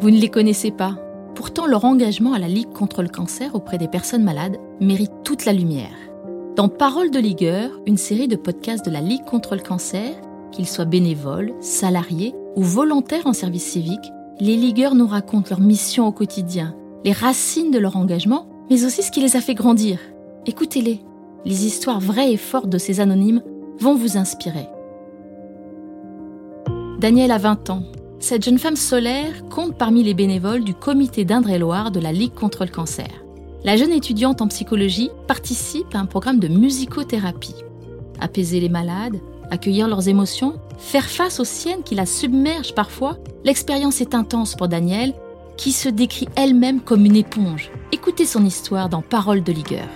Vous ne les connaissez pas. Pourtant, leur engagement à la Ligue contre le cancer auprès des personnes malades mérite toute la lumière. Dans Parole de Ligueur, une série de podcasts de la Ligue contre le cancer, qu'ils soient bénévoles, salariés ou volontaires en service civique, les ligueurs nous racontent leur mission au quotidien, les racines de leur engagement, mais aussi ce qui les a fait grandir. Écoutez-les. Les histoires vraies et fortes de ces anonymes vont vous inspirer. Danielle a 20 ans. Cette jeune femme solaire compte parmi les bénévoles du comité d'Indre-et-Loire de la Ligue contre le cancer. La jeune étudiante en psychologie participe à un programme de musicothérapie. Apaiser les malades, accueillir leurs émotions, faire face aux siennes qui la submergent parfois, l'expérience est intense pour Danielle, qui se décrit elle-même comme une éponge. Écoutez son histoire dans Paroles de Ligueur.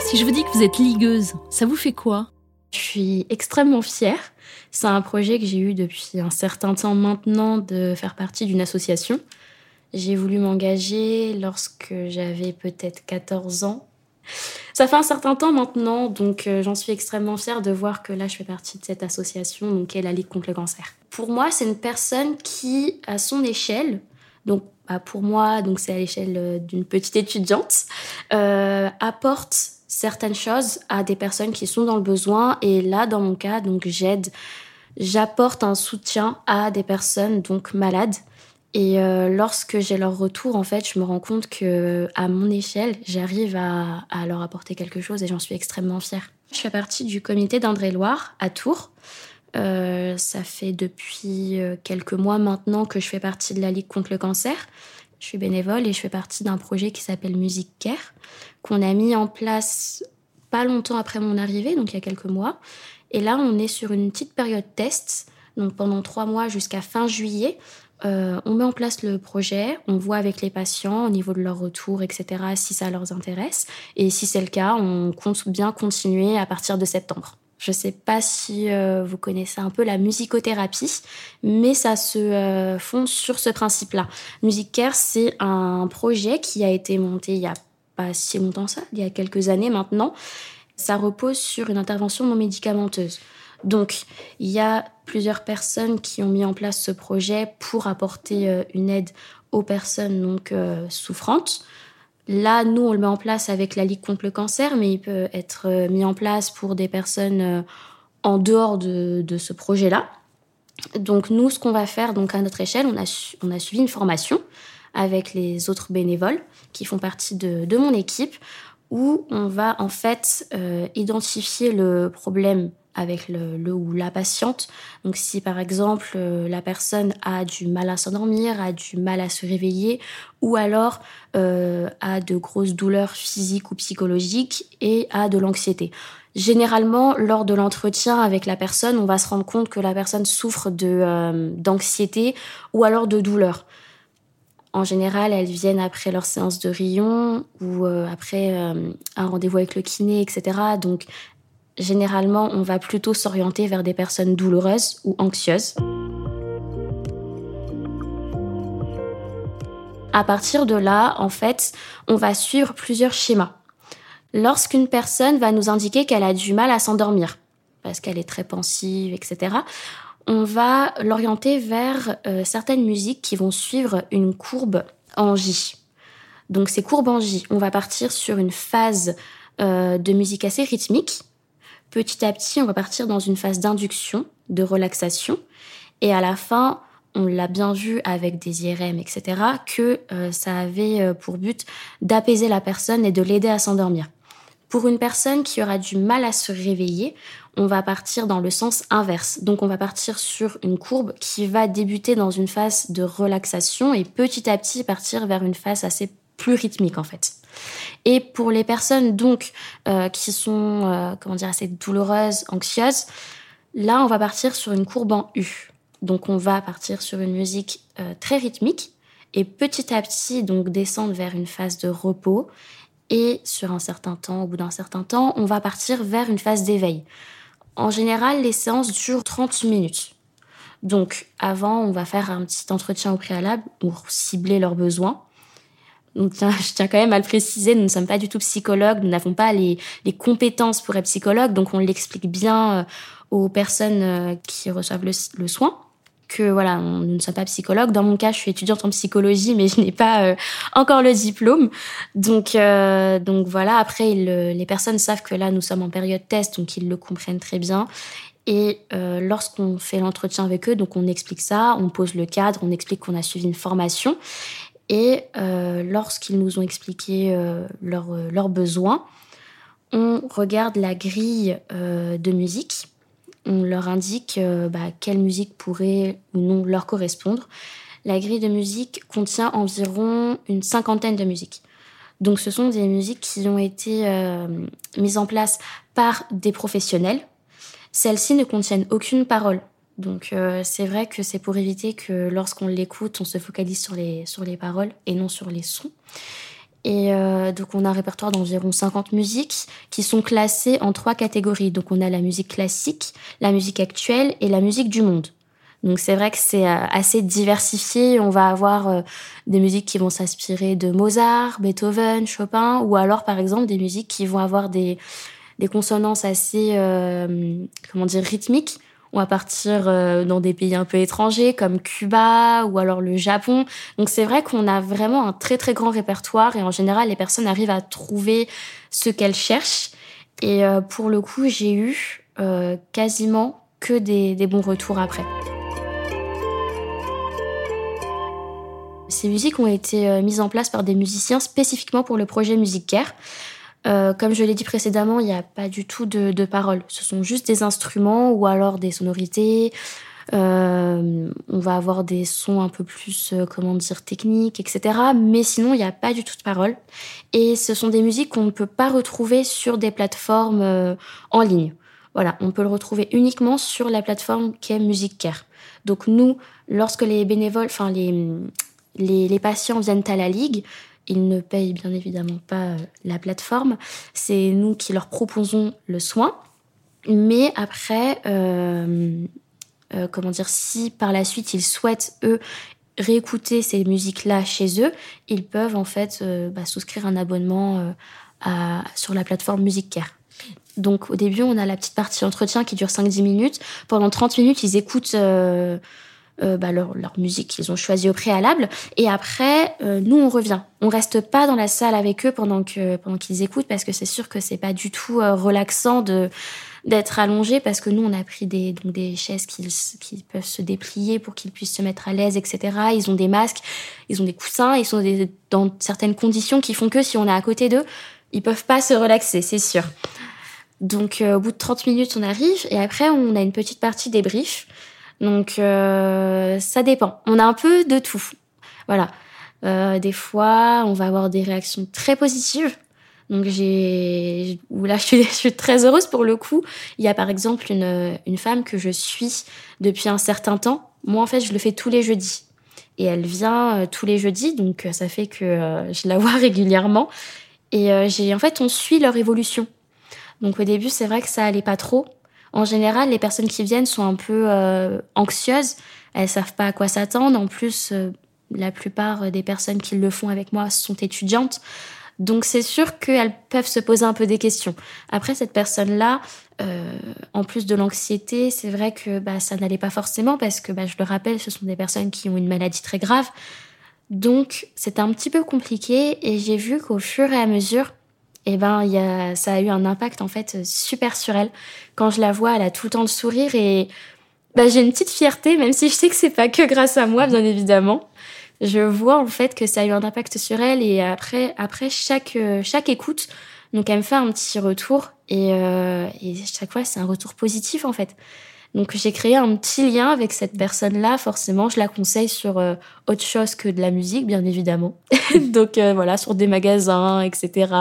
Si je vous dis que vous êtes ligueuse, ça vous fait quoi? Je suis extrêmement fière. C'est un projet que j'ai eu depuis un certain temps maintenant de faire partie d'une association. J'ai voulu m'engager lorsque j'avais peut-être 14 ans ça fait un certain temps maintenant, donc euh, j'en suis extrêmement fière de voir que là, je fais partie de cette association, donc qui est la Ligue contre le cancer. Pour moi, c'est une personne qui, à son échelle, donc bah, pour moi, donc c'est à l'échelle euh, d'une petite étudiante, euh, apporte certaines choses à des personnes qui sont dans le besoin. Et là, dans mon cas, donc j'aide, j'apporte un soutien à des personnes donc malades et euh, lorsque j'ai leur retour, en fait, je me rends compte que à mon échelle, j'arrive à, leur apporter quelque chose et j'en suis extrêmement fière. Je fais partie du comité d'Indre-et-Loire à Tours. Euh, ça fait depuis euh, quelques mois maintenant que je fais partie de la Ligue contre le cancer. Je suis bénévole et je fais partie d'un projet qui s'appelle Music Care, qu'on a mis en place pas longtemps après mon arrivée, donc il y a quelques mois. Et là, on est sur une petite période test, donc pendant trois mois jusqu'à fin juillet, euh, on met en place le projet, on voit avec les patients au niveau de leur retour, etc., si ça leur intéresse. Et si c'est le cas, on compte bien continuer à partir de septembre. Je ne sais pas si euh, vous connaissez un peu la musicothérapie, mais ça se euh, fonde sur ce principe-là. Music Care, c'est un projet qui a été monté il y a pas si longtemps ça, il y a quelques années maintenant. Ça repose sur une intervention non médicamenteuse. Donc, il y a plusieurs personnes qui ont mis en place ce projet pour apporter euh, une aide aux personnes donc souffrantes. Là, nous, on le met en place avec la Ligue contre le cancer, mais il peut être euh, mis en place pour des personnes en dehors de, ce projet-là. Donc, nous, ce qu'on va faire, donc à notre échelle, on a, on a suivi une formation avec les autres bénévoles qui font partie de, de mon équipe, où on va en fait identifier le problème avec le, ou la patiente. Donc si par exemple euh, la personne a du mal à s'endormir, a du mal à se réveiller, ou alors euh, a de grosses douleurs physiques ou psychologiques et a de l'anxiété. Généralement, lors de l'entretien avec la personne, on va se rendre compte que la personne souffre euh, d'anxiété ou alors de douleur. En général, elles viennent après leur séance de rayon ou après un rendez-vous avec le kiné, etc. Donc, généralement, on va plutôt s'orienter vers des personnes douloureuses ou anxieuses. À partir de là, en fait, on va suivre plusieurs schémas. Lorsqu'une personne va nous indiquer qu'elle a du mal à s'endormir, parce qu'elle est très pensive, etc., on va l'orienter vers euh, certaines musiques qui vont suivre une courbe en J. Donc ces courbes en J, on va partir sur une phase euh, de musique assez rythmique Petit à petit, on va partir dans une phase d'induction, de relaxation. Et à la fin, on l'a bien vu avec des IRM, etc., que euh, ça avait euh, pour but d'apaiser la personne et de l'aider à s'endormir. Pour une personne qui aura du mal à se réveiller, on va partir dans le sens inverse. Donc on va partir sur une courbe qui va débuter dans une phase de relaxation et petit à petit partir vers une phase assez plus rythmique en fait. Et pour les personnes donc euh, qui sont euh, comment dire assez douloureuses, anxieuses, là on va partir sur une courbe en U. Donc on va partir sur une musique euh, très rythmique et petit à petit donc descendre vers une phase de repos et sur un certain temps, au bout d'un certain temps, on va partir vers une phase d'éveil. En général, les séances durent 30 minutes. Donc avant, on va faire un petit entretien au préalable pour cibler leurs besoins je tiens quand même à le préciser, nous ne sommes pas du tout psychologues, nous n'avons pas les, compétences pour être psychologues, donc on l'explique bien euh, aux personnes qui reçoivent le soin que voilà, nous ne sommes pas psychologues. Dans mon cas, je suis étudiante en psychologie, mais je n'ai pas euh, encore le diplôme. Donc, euh, donc voilà. Après, les personnes savent que là, nous sommes en période test, donc ils le comprennent très bien. Et euh, lorsqu'on fait l'entretien avec eux, donc on explique ça, on pose le cadre, on explique qu'on a suivi une formation. Et lorsqu'ils nous ont expliqué leurs besoins, on regarde la grille de musique on leur indique euh, bah, quelle musique pourrait ou non leur correspondre. La grille de musique contient environ une cinquantaine de musiques. Donc ce sont des musiques qui ont été euh, mises en place par des professionnels. Celles-ci ne contiennent aucune parole. Donc euh, c'est vrai que c'est pour éviter que lorsqu'on l'écoute, on se focalise sur les, sur les paroles et non sur les sons. Et euh, donc on a un répertoire d'environ 50 musiques qui sont classées en trois catégories. Donc on a la musique classique, la musique actuelle et la musique du monde. Donc c'est vrai que c'est euh, assez diversifié. On va avoir euh, des musiques qui vont s'inspirer de Mozart, Beethoven, Chopin, ou alors par exemple des musiques qui vont avoir des, des consonances assez, comment dire, rythmiques on va partir euh, dans des pays un peu étrangers comme Cuba ou alors le Japon. Donc c'est vrai qu'on a vraiment un très très grand répertoire et en général les personnes arrivent à trouver ce qu'elles cherchent. Et euh, pour le coup j'ai eu euh, quasiment que des, des bons retours après. Ces musiques ont été mises en place par des musiciens spécifiquement pour le projet Music Care. Euh, comme je l'ai dit précédemment, il n'y a pas du tout de, paroles. Ce sont juste des instruments ou alors des sonorités. Euh, on va avoir des sons un peu plus, euh, comment dire, techniques, etc. Mais sinon, il n'y a pas du tout de paroles. Et ce sont des musiques qu'on ne peut pas retrouver sur des plateformes en ligne. Voilà, on peut le retrouver uniquement sur la plateforme qui est Music Care. Donc nous, lorsque les bénévoles, enfin les, les patients viennent à la ligue, ils ne payent bien évidemment pas euh, la plateforme. C'est nous qui leur proposons le soin. Mais après, euh, euh, comment dire, si par la suite ils souhaitent, eux, réécouter ces musiques-là chez eux, ils peuvent en fait bah, souscrire un abonnement sur la plateforme Music Care. Donc au début, on a la petite partie entretien qui dure 5-10 minutes. Pendant 30 minutes, ils écoutent euh, bah, leur, musique qu'ils ont choisie au préalable. Et après, euh, nous, on revient. On reste pas dans la salle avec eux pendant que pendant qu'ils écoutent parce que c'est sûr que c'est pas du tout euh, relaxant de d'être allongé parce que nous, on a pris des donc des chaises qui, qui peuvent se déplier pour qu'ils puissent se mettre à l'aise, etc. Ils ont des masques, ils ont des coussins, ils sont dans certaines conditions qui font que si on est à côté d'eux, ils peuvent pas se relaxer, c'est sûr. Donc, au bout de 30 minutes, on arrive et après, on a une petite partie débrief donc euh, ça dépend. On a un peu de tout. Voilà. Euh, des fois, on va avoir des réactions très positives. Donc j'ai là je suis, je suis, très heureuse pour le coup. Il y a par exemple une, une femme que je suis depuis un certain temps. Moi en fait je le fais tous les jeudis et elle vient euh, tous les jeudis donc euh, ça fait que euh, je la vois régulièrement et j'ai en fait on suit leur évolution. Donc au début c'est vrai que ça allait pas trop en général, les personnes qui viennent sont un peu euh, anxieuses. Elles savent pas à quoi s'attendre. En plus, euh, la plupart des personnes qui le font avec moi sont étudiantes. Donc c'est sûr qu'elles peuvent se poser un peu des questions. Après, cette personne-là, euh, en plus de l'anxiété, c'est vrai que bah, ça n'allait pas forcément parce que, bah, je le rappelle, ce sont des personnes qui ont une maladie très grave. Donc c'est un petit peu compliqué et j'ai vu qu'au fur et à mesure, eh ben, y a, ça a eu un impact en fait super sur elle. Quand je la vois, elle a tout le temps le sourire et bah, j'ai une petite fierté, même si je sais que c'est pas que grâce à moi, bien évidemment. Je vois en fait que ça a eu un impact sur elle et après, après chaque, chaque écoute, donc elle me fait un petit retour et, euh, et chaque fois c'est un retour positif en fait. Donc j'ai créé un petit lien avec cette personne-là. Forcément, je la conseille sur euh, autre chose que de la musique, bien évidemment. Donc euh, voilà, sur des magasins, etc.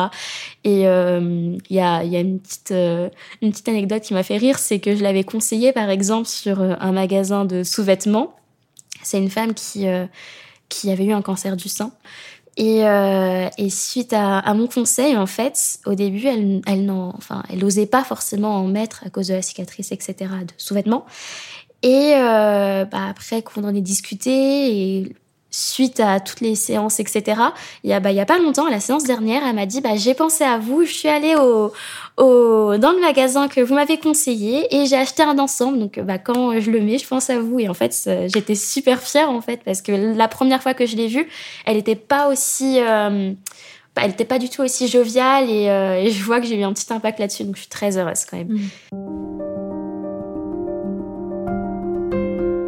Et il euh, y, a, une petite une petite anecdote qui m'a fait rire, c'est que je l'avais conseillé par exemple sur un magasin de sous-vêtements. C'est une femme qui qui avait eu un cancer du sein et, euh, et suite à, à, mon conseil, en fait, au début, elle, elle n'en, enfin, n'osait pas forcément en mettre à cause de la cicatrice, etc., de sous-vêtements. Et euh, bah, après qu'on en ait discuté, et suite à toutes les séances, etc. Il y a, bah, il y a pas longtemps, à la séance dernière, elle m'a dit, bah, j'ai pensé à vous, je suis allée dans le magasin que vous m'avez conseillé et j'ai acheté un ensemble. Donc, bah, quand je le mets, je pense à vous. Et en fait, j'étais super fière, en fait, parce que la première fois que je l'ai vue, elle n'était pas aussi, euh, elle n'était pas du tout aussi joviale et, euh, et je vois que j'ai eu un petit impact là-dessus. Donc, je suis très heureuse quand même. Mmh.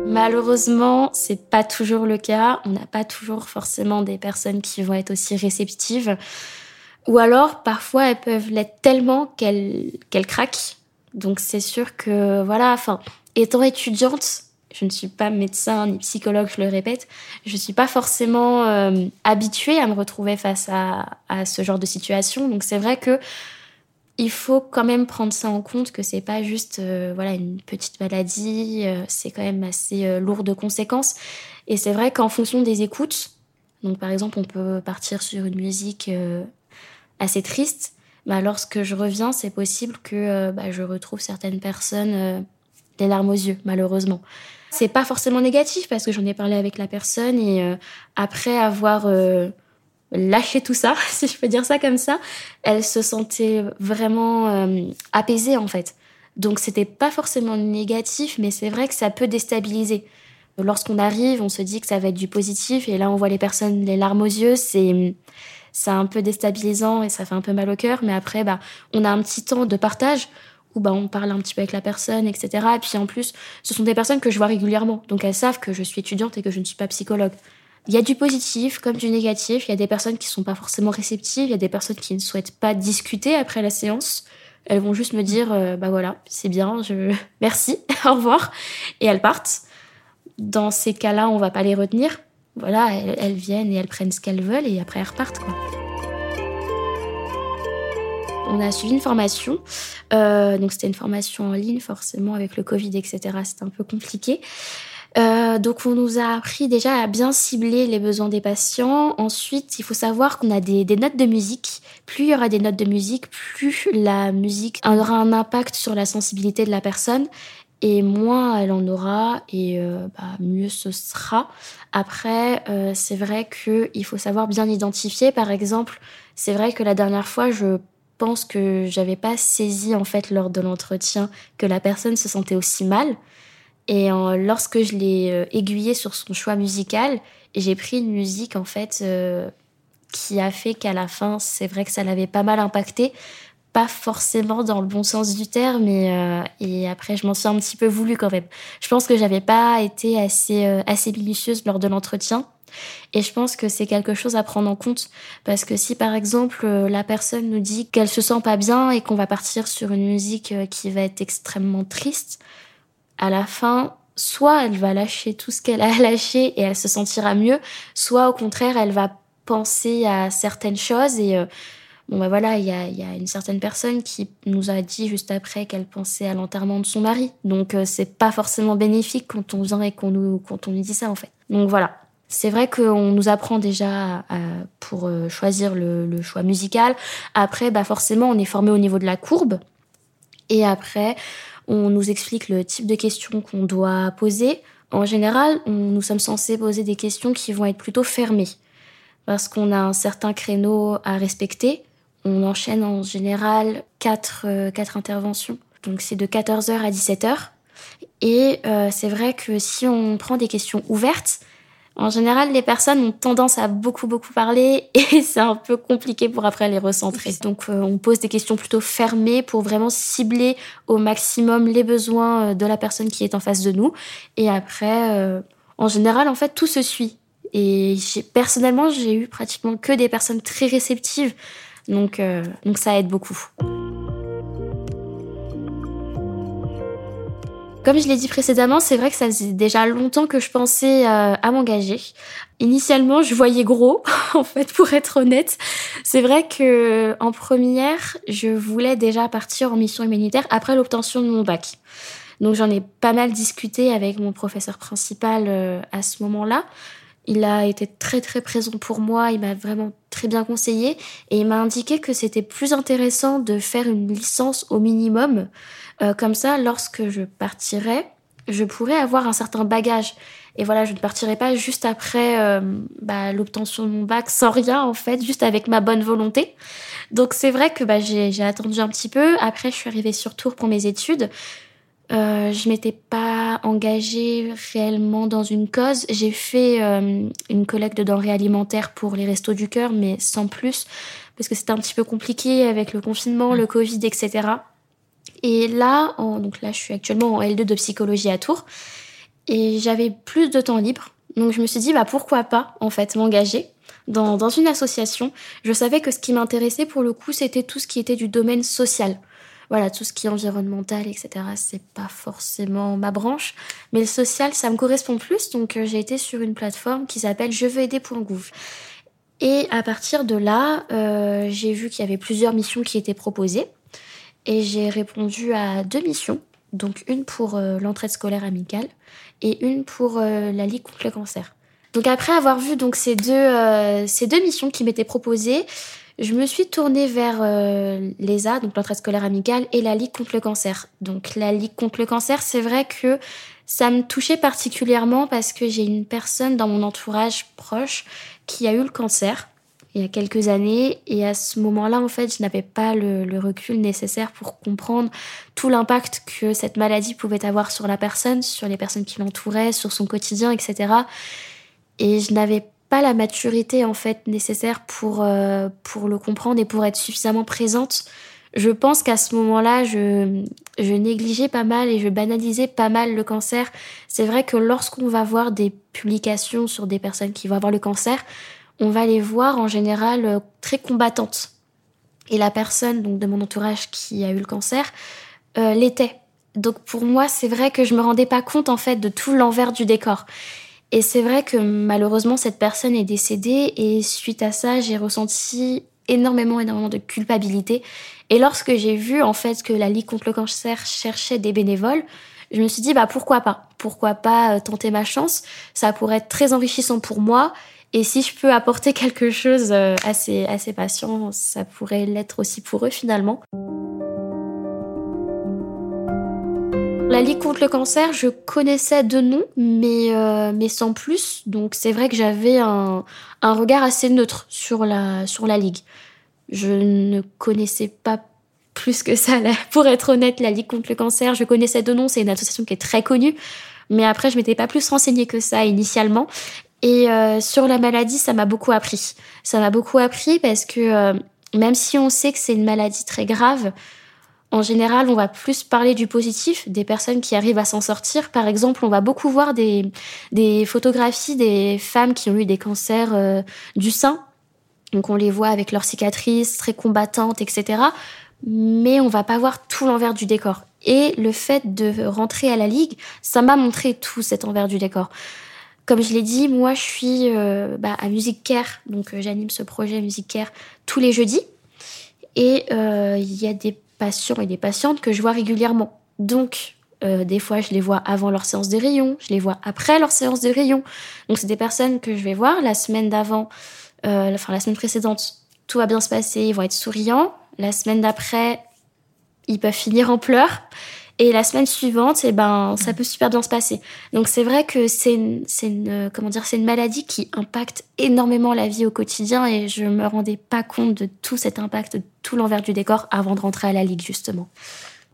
Malheureusement, c'est pas toujours le cas. On n'a pas toujours forcément des personnes qui vont être aussi réceptives. Ou alors, parfois, elles peuvent l'être tellement qu'elles craquent. Donc, c'est sûr que, voilà, enfin, étant étudiante, je ne suis pas médecin ni psychologue, je le répète, je suis pas forcément euh, habituée à me retrouver face à ce genre de situation. Donc, c'est vrai que il faut quand même prendre ça en compte que c'est pas juste euh, voilà une petite maladie, euh, c'est quand même assez euh, lourd de conséquences. Et c'est vrai qu'en fonction des écoutes, donc par exemple on peut partir sur une musique assez triste, bah, lorsque je reviens c'est possible que bah, je retrouve certaines personnes les larmes aux yeux malheureusement. C'est pas forcément négatif parce que j'en ai parlé avec la personne et après avoir lâcher tout ça, si je peux dire ça comme ça, elle se sentait vraiment euh, apaisée en fait. Donc c'était pas forcément négatif, mais c'est vrai que ça peut déstabiliser. Lorsqu'on arrive, on se dit que ça va être du positif, et là on voit les personnes les larmes aux yeux, c'est c'est un peu déstabilisant et ça fait un peu mal au cœur. Mais après, bah, on a un petit temps de partage où bah, on parle un petit peu avec la personne, etc. Et puis en plus, ce sont des personnes que je vois régulièrement, donc elles savent que je suis étudiante et que je ne suis pas psychologue. Il y a du positif comme du négatif. Il y a des personnes qui sont pas forcément réceptives. Il y a des personnes qui ne souhaitent pas discuter après la séance. Elles vont juste me dire, euh, bah voilà, c'est bien, je merci, au revoir, et elles partent. Dans ces cas-là, on va pas les retenir. Voilà, elles, viennent et elles prennent ce qu'elles veulent et après elles repartent. On a suivi une formation, euh, donc c'était une formation en ligne, forcément avec le Covid, etc. C'était un peu compliqué. Euh, donc on nous a appris déjà à bien cibler les besoins des patients. Ensuite, il faut savoir qu'on a des, notes de musique. Plus il y aura des notes de musique, plus la musique aura un impact sur la sensibilité de la personne et moins elle en aura et euh, bah, mieux ce sera. Après, euh, c'est vrai qu'il faut savoir bien identifier. Par exemple, c'est vrai que la dernière fois, je pense que j'avais pas saisi en fait lors de l'entretien que la personne se sentait aussi mal. Et lorsque je l'ai euh, aiguillé sur son choix musical, j'ai pris une musique en fait euh, qui a fait qu'à la fin, c'est vrai que ça l'avait pas mal impacté. Pas forcément dans le bon sens du terme, et, euh, et après je m'en suis un petit peu voulu quand même. Je pense que j'avais pas été assez assez minutieuse lors de l'entretien, et je pense que c'est quelque chose à prendre en compte parce que si par exemple la personne nous dit qu'elle se sent pas bien et qu'on va partir sur une musique qui va être extrêmement triste, à la fin, soit elle va lâcher tout ce qu'elle a lâché et elle se sentira mieux, soit au contraire, elle va penser à certaines choses et euh, bon ben voilà, il y a, y a, une certaine personne qui nous a dit juste après qu'elle pensait à l'enterrement de son mari. Donc euh, c'est pas forcément bénéfique quand on vient et qu'on nous quand on nous dit ça en fait. Donc voilà. C'est vrai qu'on nous apprend déjà pour euh, choisir le, le, choix musical. Après, bah forcément, on est formé au niveau de la courbe. Et après, on nous explique le type de questions qu'on doit poser. En général, nous sommes censés poser des questions qui vont être plutôt fermées, parce qu'on a un certain créneau à respecter. On enchaîne en général quatre, euh, quatre interventions. Donc c'est de 14h à 17h. Et euh, c'est vrai que si on prend des questions ouvertes, en général, les personnes ont tendance à beaucoup, beaucoup parler et c'est un peu compliqué pour après les recentrer. Donc, euh, on pose des questions plutôt fermées pour vraiment cibler au maximum les besoins euh, de la personne qui est en face de nous. Et après, euh, en général, en fait, tout se suit. Et personnellement, j'ai eu pratiquement que des personnes très réceptives. Donc, donc ça aide beaucoup. Comme je l'ai dit précédemment, c'est vrai que ça faisait déjà longtemps que je pensais euh, à m'engager. Initialement, je voyais gros, en fait, pour être honnête. C'est vrai que en première, je voulais déjà partir en mission humanitaire après l'obtention de mon bac. Donc j'en ai pas mal discuté avec mon professeur principal euh, à ce moment-là. Il a été très très présent pour moi, il m'a vraiment très bien conseillé et il m'a indiqué que c'était plus intéressant de faire une licence au minimum. Euh, comme ça, lorsque je partirais, je pourrais avoir un certain bagage. Et voilà, je ne partirai pas juste après euh, bah, l'obtention de mon bac sans rien, en fait, juste avec ma bonne volonté. Donc c'est vrai que bah, j'ai attendu un petit peu. Après, je suis arrivée sur Tours pour mes études. Euh, je m'étais pas engagée réellement dans une cause. J'ai fait euh, une collecte de denrées alimentaires pour les restos du cœur, mais sans plus, parce que c'était un petit peu compliqué avec le confinement, le Covid, etc. Et là, donc là, je suis actuellement en L2 de psychologie à Tours, et j'avais plus de temps libre. Donc je me suis dit, bah pourquoi pas en fait m'engager dans, dans une association. Je savais que ce qui m'intéressait pour le coup, c'était tout ce qui était du domaine social voilà, tout ce qui est environnemental, etc., c'est pas forcément ma branche. Mais le social, ça me correspond plus. Donc, euh, j'ai été sur une plateforme qui s'appelle je veux aider.gouv. Et à partir de là, euh, j'ai vu qu'il y avait plusieurs missions qui étaient proposées. Et j'ai répondu à deux missions. Donc, une pour euh, l'entraide scolaire amicale et une pour la Ligue contre le cancer. Donc après avoir vu donc ces deux ces deux missions qui m'étaient proposées, je me suis tournée vers euh, l'ESA, donc l'entraide scolaire amicale, et la Ligue contre le cancer. Donc la Ligue contre le cancer, c'est vrai que ça me touchait particulièrement parce que j'ai une personne dans mon entourage proche qui a eu le cancer il y a quelques années et à ce moment-là en fait je n'avais pas le, recul nécessaire pour comprendre tout l'impact que cette maladie pouvait avoir sur la personne, sur les personnes qui l'entouraient, sur son quotidien, etc. Et je n'avais pas la maturité en fait nécessaire pour euh, pour le comprendre et pour être suffisamment présente. Je pense qu'à ce moment-là, je négligeais pas mal et je banalisais pas mal le cancer. C'est vrai que lorsqu'on va voir des publications sur des personnes qui vont avoir le cancer, on va les voir en général euh, très combattantes. Et la personne donc de mon entourage qui a eu le cancer euh, l'était. Donc pour moi, c'est vrai que je me rendais pas compte en fait de tout l'envers du décor. Et c'est vrai que malheureusement, cette personne est décédée et suite à ça, j'ai ressenti énormément, énormément de culpabilité. Et lorsque j'ai vu en fait que la Ligue contre le cancer cherchait des bénévoles, je me suis dit bah pourquoi pas? Pourquoi pas euh, tenter ma chance? Ça pourrait être très enrichissant pour moi. Et si je peux apporter quelque chose euh, à ces, à ces patients, ça pourrait l'être aussi pour eux finalement. La Ligue contre le cancer, je connaissais de nom, mais, euh, mais sans plus. Donc c'est vrai que j'avais un, un, regard assez neutre sur la, sur la Ligue. Je ne connaissais pas plus que ça, pour être honnête, la Ligue contre le cancer. Je connaissais de nom, c'est une association qui est très connue. Mais après, je m'étais pas plus renseignée que ça initialement. Et euh, sur la maladie, ça m'a beaucoup appris. Ça m'a beaucoup appris parce que euh, même si on sait que c'est une maladie très grave, en général, on va plus parler du positif, des personnes qui arrivent à s'en sortir. Par exemple, on va beaucoup voir des, des photographies des femmes qui ont eu des cancers euh, du sein. Donc on les voit avec leurs cicatrices, très combattantes, etc. Mais on va pas voir tout l'envers du décor. Et le fait de rentrer à la ligue, ça m'a montré tout cet envers du décor. Comme je l'ai dit, moi je suis euh, bah, à Music Care, donc euh, j'anime ce projet Music Care tous les jeudis. Et il y a des patients et des patientes que je vois régulièrement. Donc, euh, des fois, je les vois avant leur séance de rayon, je les vois après leur séance de rayon. Donc, c'est des personnes que je vais voir la semaine d'avant, euh, enfin la semaine précédente, tout va bien se passer, ils vont être souriants. La semaine d'après, ils peuvent finir en pleurs. Et la semaine suivante, eh ben, ça peut super bien se passer. Donc c'est vrai que c'est une, une, comment dire, c'est une maladie qui impacte énormément la vie au quotidien et je me rendais pas compte de tout cet impact, de tout l'envers du décor avant de rentrer à la ligue justement.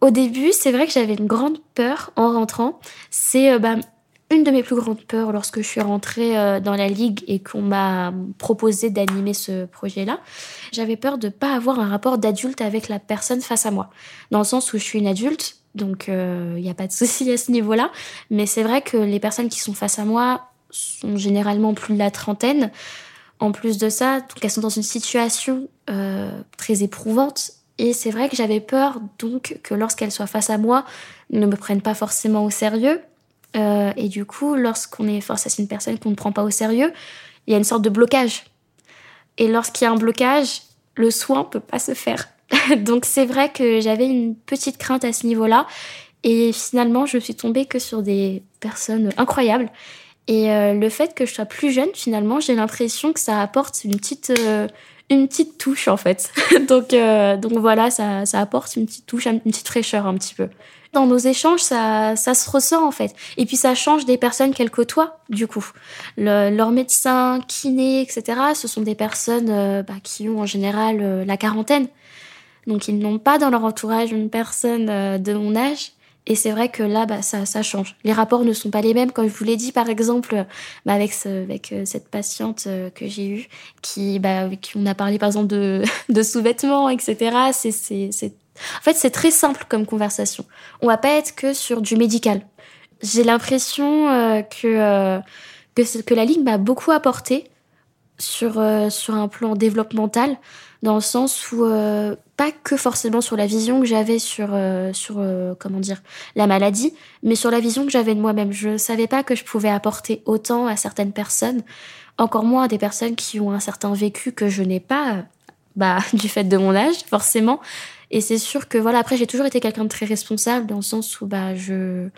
Au début, c'est vrai que j'avais une grande peur en rentrant. C'est euh, bah, une de mes plus grandes peurs lorsque je suis rentrée euh, dans la ligue et qu'on m'a proposé d'animer ce projet-là. J'avais peur de pas avoir un rapport d'adulte avec la personne face à moi. Dans le sens où je suis une adulte, donc il euh, n'y a pas de souci à ce niveau-là. Mais c'est vrai que les personnes qui sont face à moi sont généralement plus de la trentaine. En plus de ça, donc elles sont dans une situation euh, très éprouvante. Et c'est vrai que j'avais peur donc que lorsqu'elles soient face à moi, ne me prennent pas forcément au sérieux. Euh, et du coup, lorsqu'on est face à une personne qu'on ne prend pas au sérieux, il y a une sorte de blocage. Et lorsqu'il y a un blocage, le soin peut pas se faire. Donc c'est vrai que j'avais une petite crainte à ce niveau-là. Et finalement, je suis tombée que sur des personnes incroyables. Et euh, le fait que je sois plus jeune, finalement, j'ai l'impression que ça apporte une petite, euh, une petite touche en fait. donc, donc voilà, ça, ça apporte une petite touche, une petite fraîcheur un petit peu. Dans nos échanges, ça, ça se ressent en fait. Et puis ça change des personnes qu'elles côtoient, du coup. Le, leurs médecins, kinés, etc., ce sont des personnes euh, bah, qui ont en général euh, la quarantaine. Donc ils n'ont pas dans leur entourage une personne de mon âge et c'est vrai que là, bah, ça, ça change. Les rapports ne sont pas les mêmes. Comme je vous l'ai dit, par exemple, bah, avec, ce, avec euh, cette patiente euh, que j'ai eue, qui, bah, qui on a parlé par exemple de, de sous-vêtements, etc. C'est... En fait, c'est très simple comme conversation. On va pas être que sur du médical. J'ai l'impression euh, que, que, que la ligne m'a beaucoup apporté sur, sur un plan développemental dans le sens où euh, pas que forcément sur la vision que j'avais sur euh, sur euh, comment dire la maladie, mais sur la vision que j'avais de moi-même. Je savais pas que je pouvais apporter autant à certaines personnes, encore moins à des personnes qui ont un certain vécu que je n'ai pas, bah du fait de mon âge forcément. Et c'est sûr que voilà après j'ai toujours été quelqu'un de très responsable dans le sens où bah je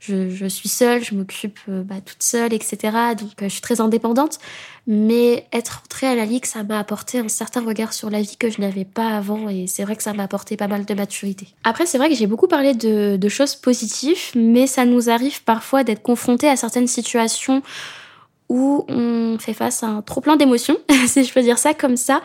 je, suis seule, je m'occupe euh, bah, toute seule, etc. Donc euh, je suis très indépendante. Mais être entrée à la Ligue, ça m'a apporté un certain regard sur la vie que je n'avais pas avant. Et c'est vrai que ça m'a apporté pas mal de maturité. Après, c'est vrai que j'ai beaucoup parlé de, de choses positives, mais ça nous arrive parfois d'être confrontés à certaines situations où on fait face à un trop plein d'émotions, si je peux dire ça comme ça.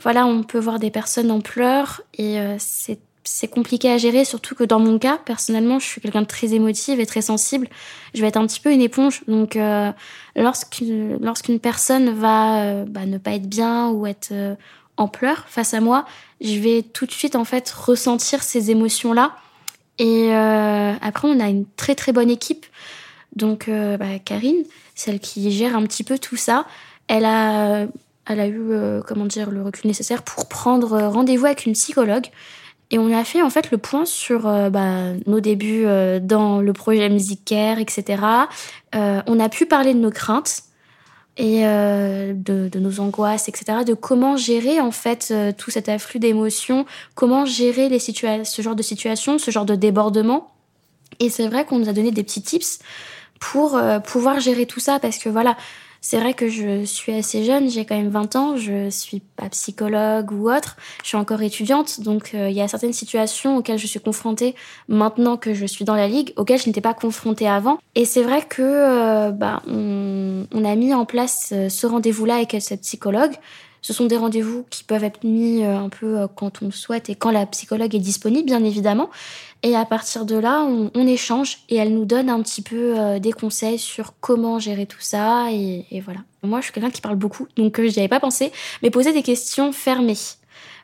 Voilà, on peut voir des personnes en pleurs et euh, c'est c'est compliqué à gérer, surtout que dans mon cas, personnellement, je suis quelqu'un de très émotive et très sensible. Je vais être un petit peu une éponge. Donc, euh, lorsqu'une personne va euh, bah, ne pas être bien ou être en pleurs face à moi, je vais tout de suite en fait ressentir ces émotions-là. Et après, on a une très très bonne équipe. Donc, bah, Karine, celle qui gère un petit peu tout ça, elle a elle a eu comment dire le recul nécessaire pour prendre rendez-vous avec une psychologue et on a fait en fait le point sur euh, bah, nos débuts euh, dans le projet Music Care, etc. Euh, on a pu parler de nos craintes et de, de, nos angoisses, etc. De comment gérer en fait tout cet afflux d'émotions, comment gérer les ce genre de situation, ce genre de débordement. Et c'est vrai qu'on nous a donné des petits tips pour pouvoir gérer tout ça parce que voilà, c'est vrai que je suis assez jeune, j'ai quand même 20 ans, je suis pas psychologue ou autre, je suis encore étudiante, donc euh, il y a certaines situations auxquelles je suis confrontée maintenant que je suis dans la ligue, auxquelles je n'étais pas confrontée avant. Et c'est vrai que euh, bah, on, on, a mis en place euh, ce rendez-vous-là avec cette psychologue. Ce sont des rendez-vous qui peuvent être mis un peu quand on le souhaite et quand la psychologue est disponible, bien évidemment. Et à partir de là, on, échange et elle nous donne un petit peu euh, des conseils sur comment gérer tout ça. Et, voilà. Moi, je suis quelqu'un qui parle beaucoup, donc euh, n'y avais pas pensé, mais poser des questions fermées.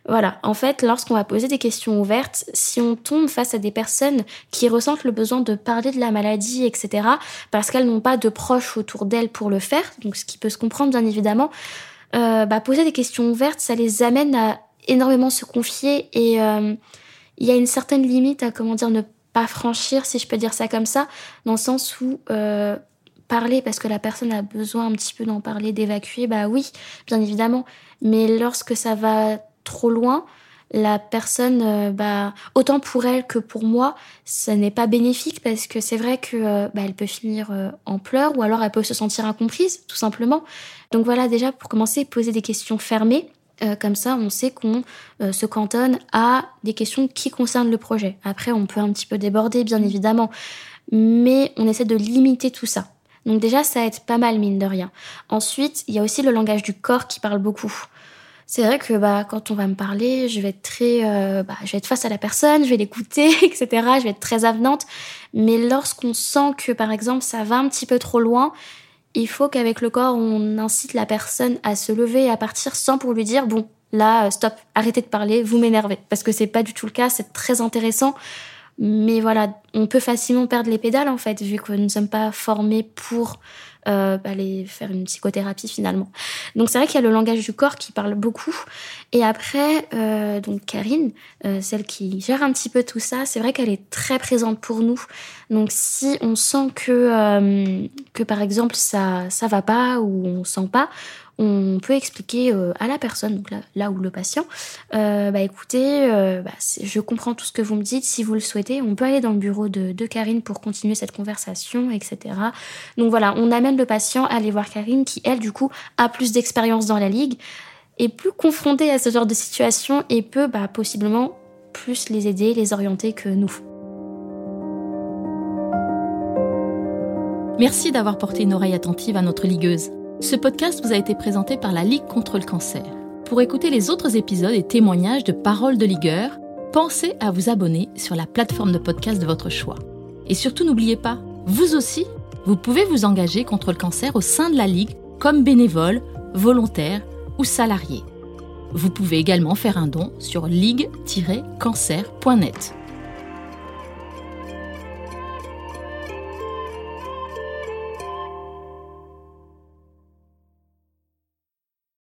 Voilà, en fait, lorsqu'on va poser des questions ouvertes, si on tombe face à des personnes qui ressentent le besoin de parler de la maladie, etc., parce qu'elles n'ont pas de proches autour d'elles pour le faire, donc ce qui peut se comprendre bien évidemment, euh, bah, poser des questions ouvertes, ça les amène à énormément se confier et il y a une certaine limite à comment dire ne pas franchir, si je peux dire ça comme ça, dans le sens où euh, parler parce que la personne a besoin un petit peu d'en parler, d'évacuer, bah oui, bien évidemment. Mais lorsque ça va trop loin, la personne, euh, bah, autant pour elle que pour moi, ça n'est pas bénéfique parce que c'est vrai que euh, bah, elle peut finir en pleurs ou alors elle peut se sentir incomprise, tout simplement. Donc voilà, déjà pour commencer, poser des questions fermées euh, comme ça, on sait qu'on euh, se cantonne à des questions qui concernent le projet. Après, on peut un petit peu déborder, bien évidemment, mais on essaie de limiter tout ça. Donc déjà, ça aide pas mal, mine de rien. Ensuite, il y a aussi le langage du corps qui parle beaucoup. C'est vrai que bah, quand on va me parler, je vais être très, euh, bah, je vais être face à la personne, je vais l'écouter, etc. Je vais être très avenante. Mais lorsqu'on sent que, par exemple, ça va un petit peu trop loin, il faut qu'avec le corps, on incite la personne à se lever et à partir sans pour lui dire bon, là, euh, stop, arrêtez de parler, vous m'énervez. Parce que c'est pas du tout le cas, c'est très intéressant. Mais voilà, on peut facilement perdre les pédales en fait, vu que nous ne sommes pas formés pour euh, aller faire une psychothérapie finalement. Donc c'est vrai qu'il y a le langage du corps qui parle beaucoup. Et après, euh, donc Karine, euh, celle qui gère un petit peu tout ça, c'est vrai qu'elle est très présente pour nous. Donc si on sent que euh, que par exemple ça ça va pas ou on sent pas, on peut expliquer euh, à la personne, donc là, où le patient, euh, bah écoutez, euh, bah, je comprends tout ce que vous me dites, si vous le souhaitez, on peut aller dans le bureau de, de Karine pour continuer cette conversation, etc. Donc voilà, on amène le patient à aller voir Karine qui, elle, du coup, a plus d'expérience dans la ligue. est plus confrontée à ce genre de situation et peut bah, possiblement plus les aider, les orienter que nous. Merci d'avoir porté une oreille attentive à notre ligueuse. Ce podcast vous a été présenté par la Ligue contre le cancer. Pour écouter les autres épisodes et témoignages de Paroles de Ligueur, pensez à vous abonner sur la plateforme de podcast de votre choix. Et surtout n'oubliez pas, vous aussi, vous pouvez vous engager contre le cancer au sein de la Ligue comme bénévole, volontaire ou salarié. Vous pouvez également faire un don sur ligue-cancer.net.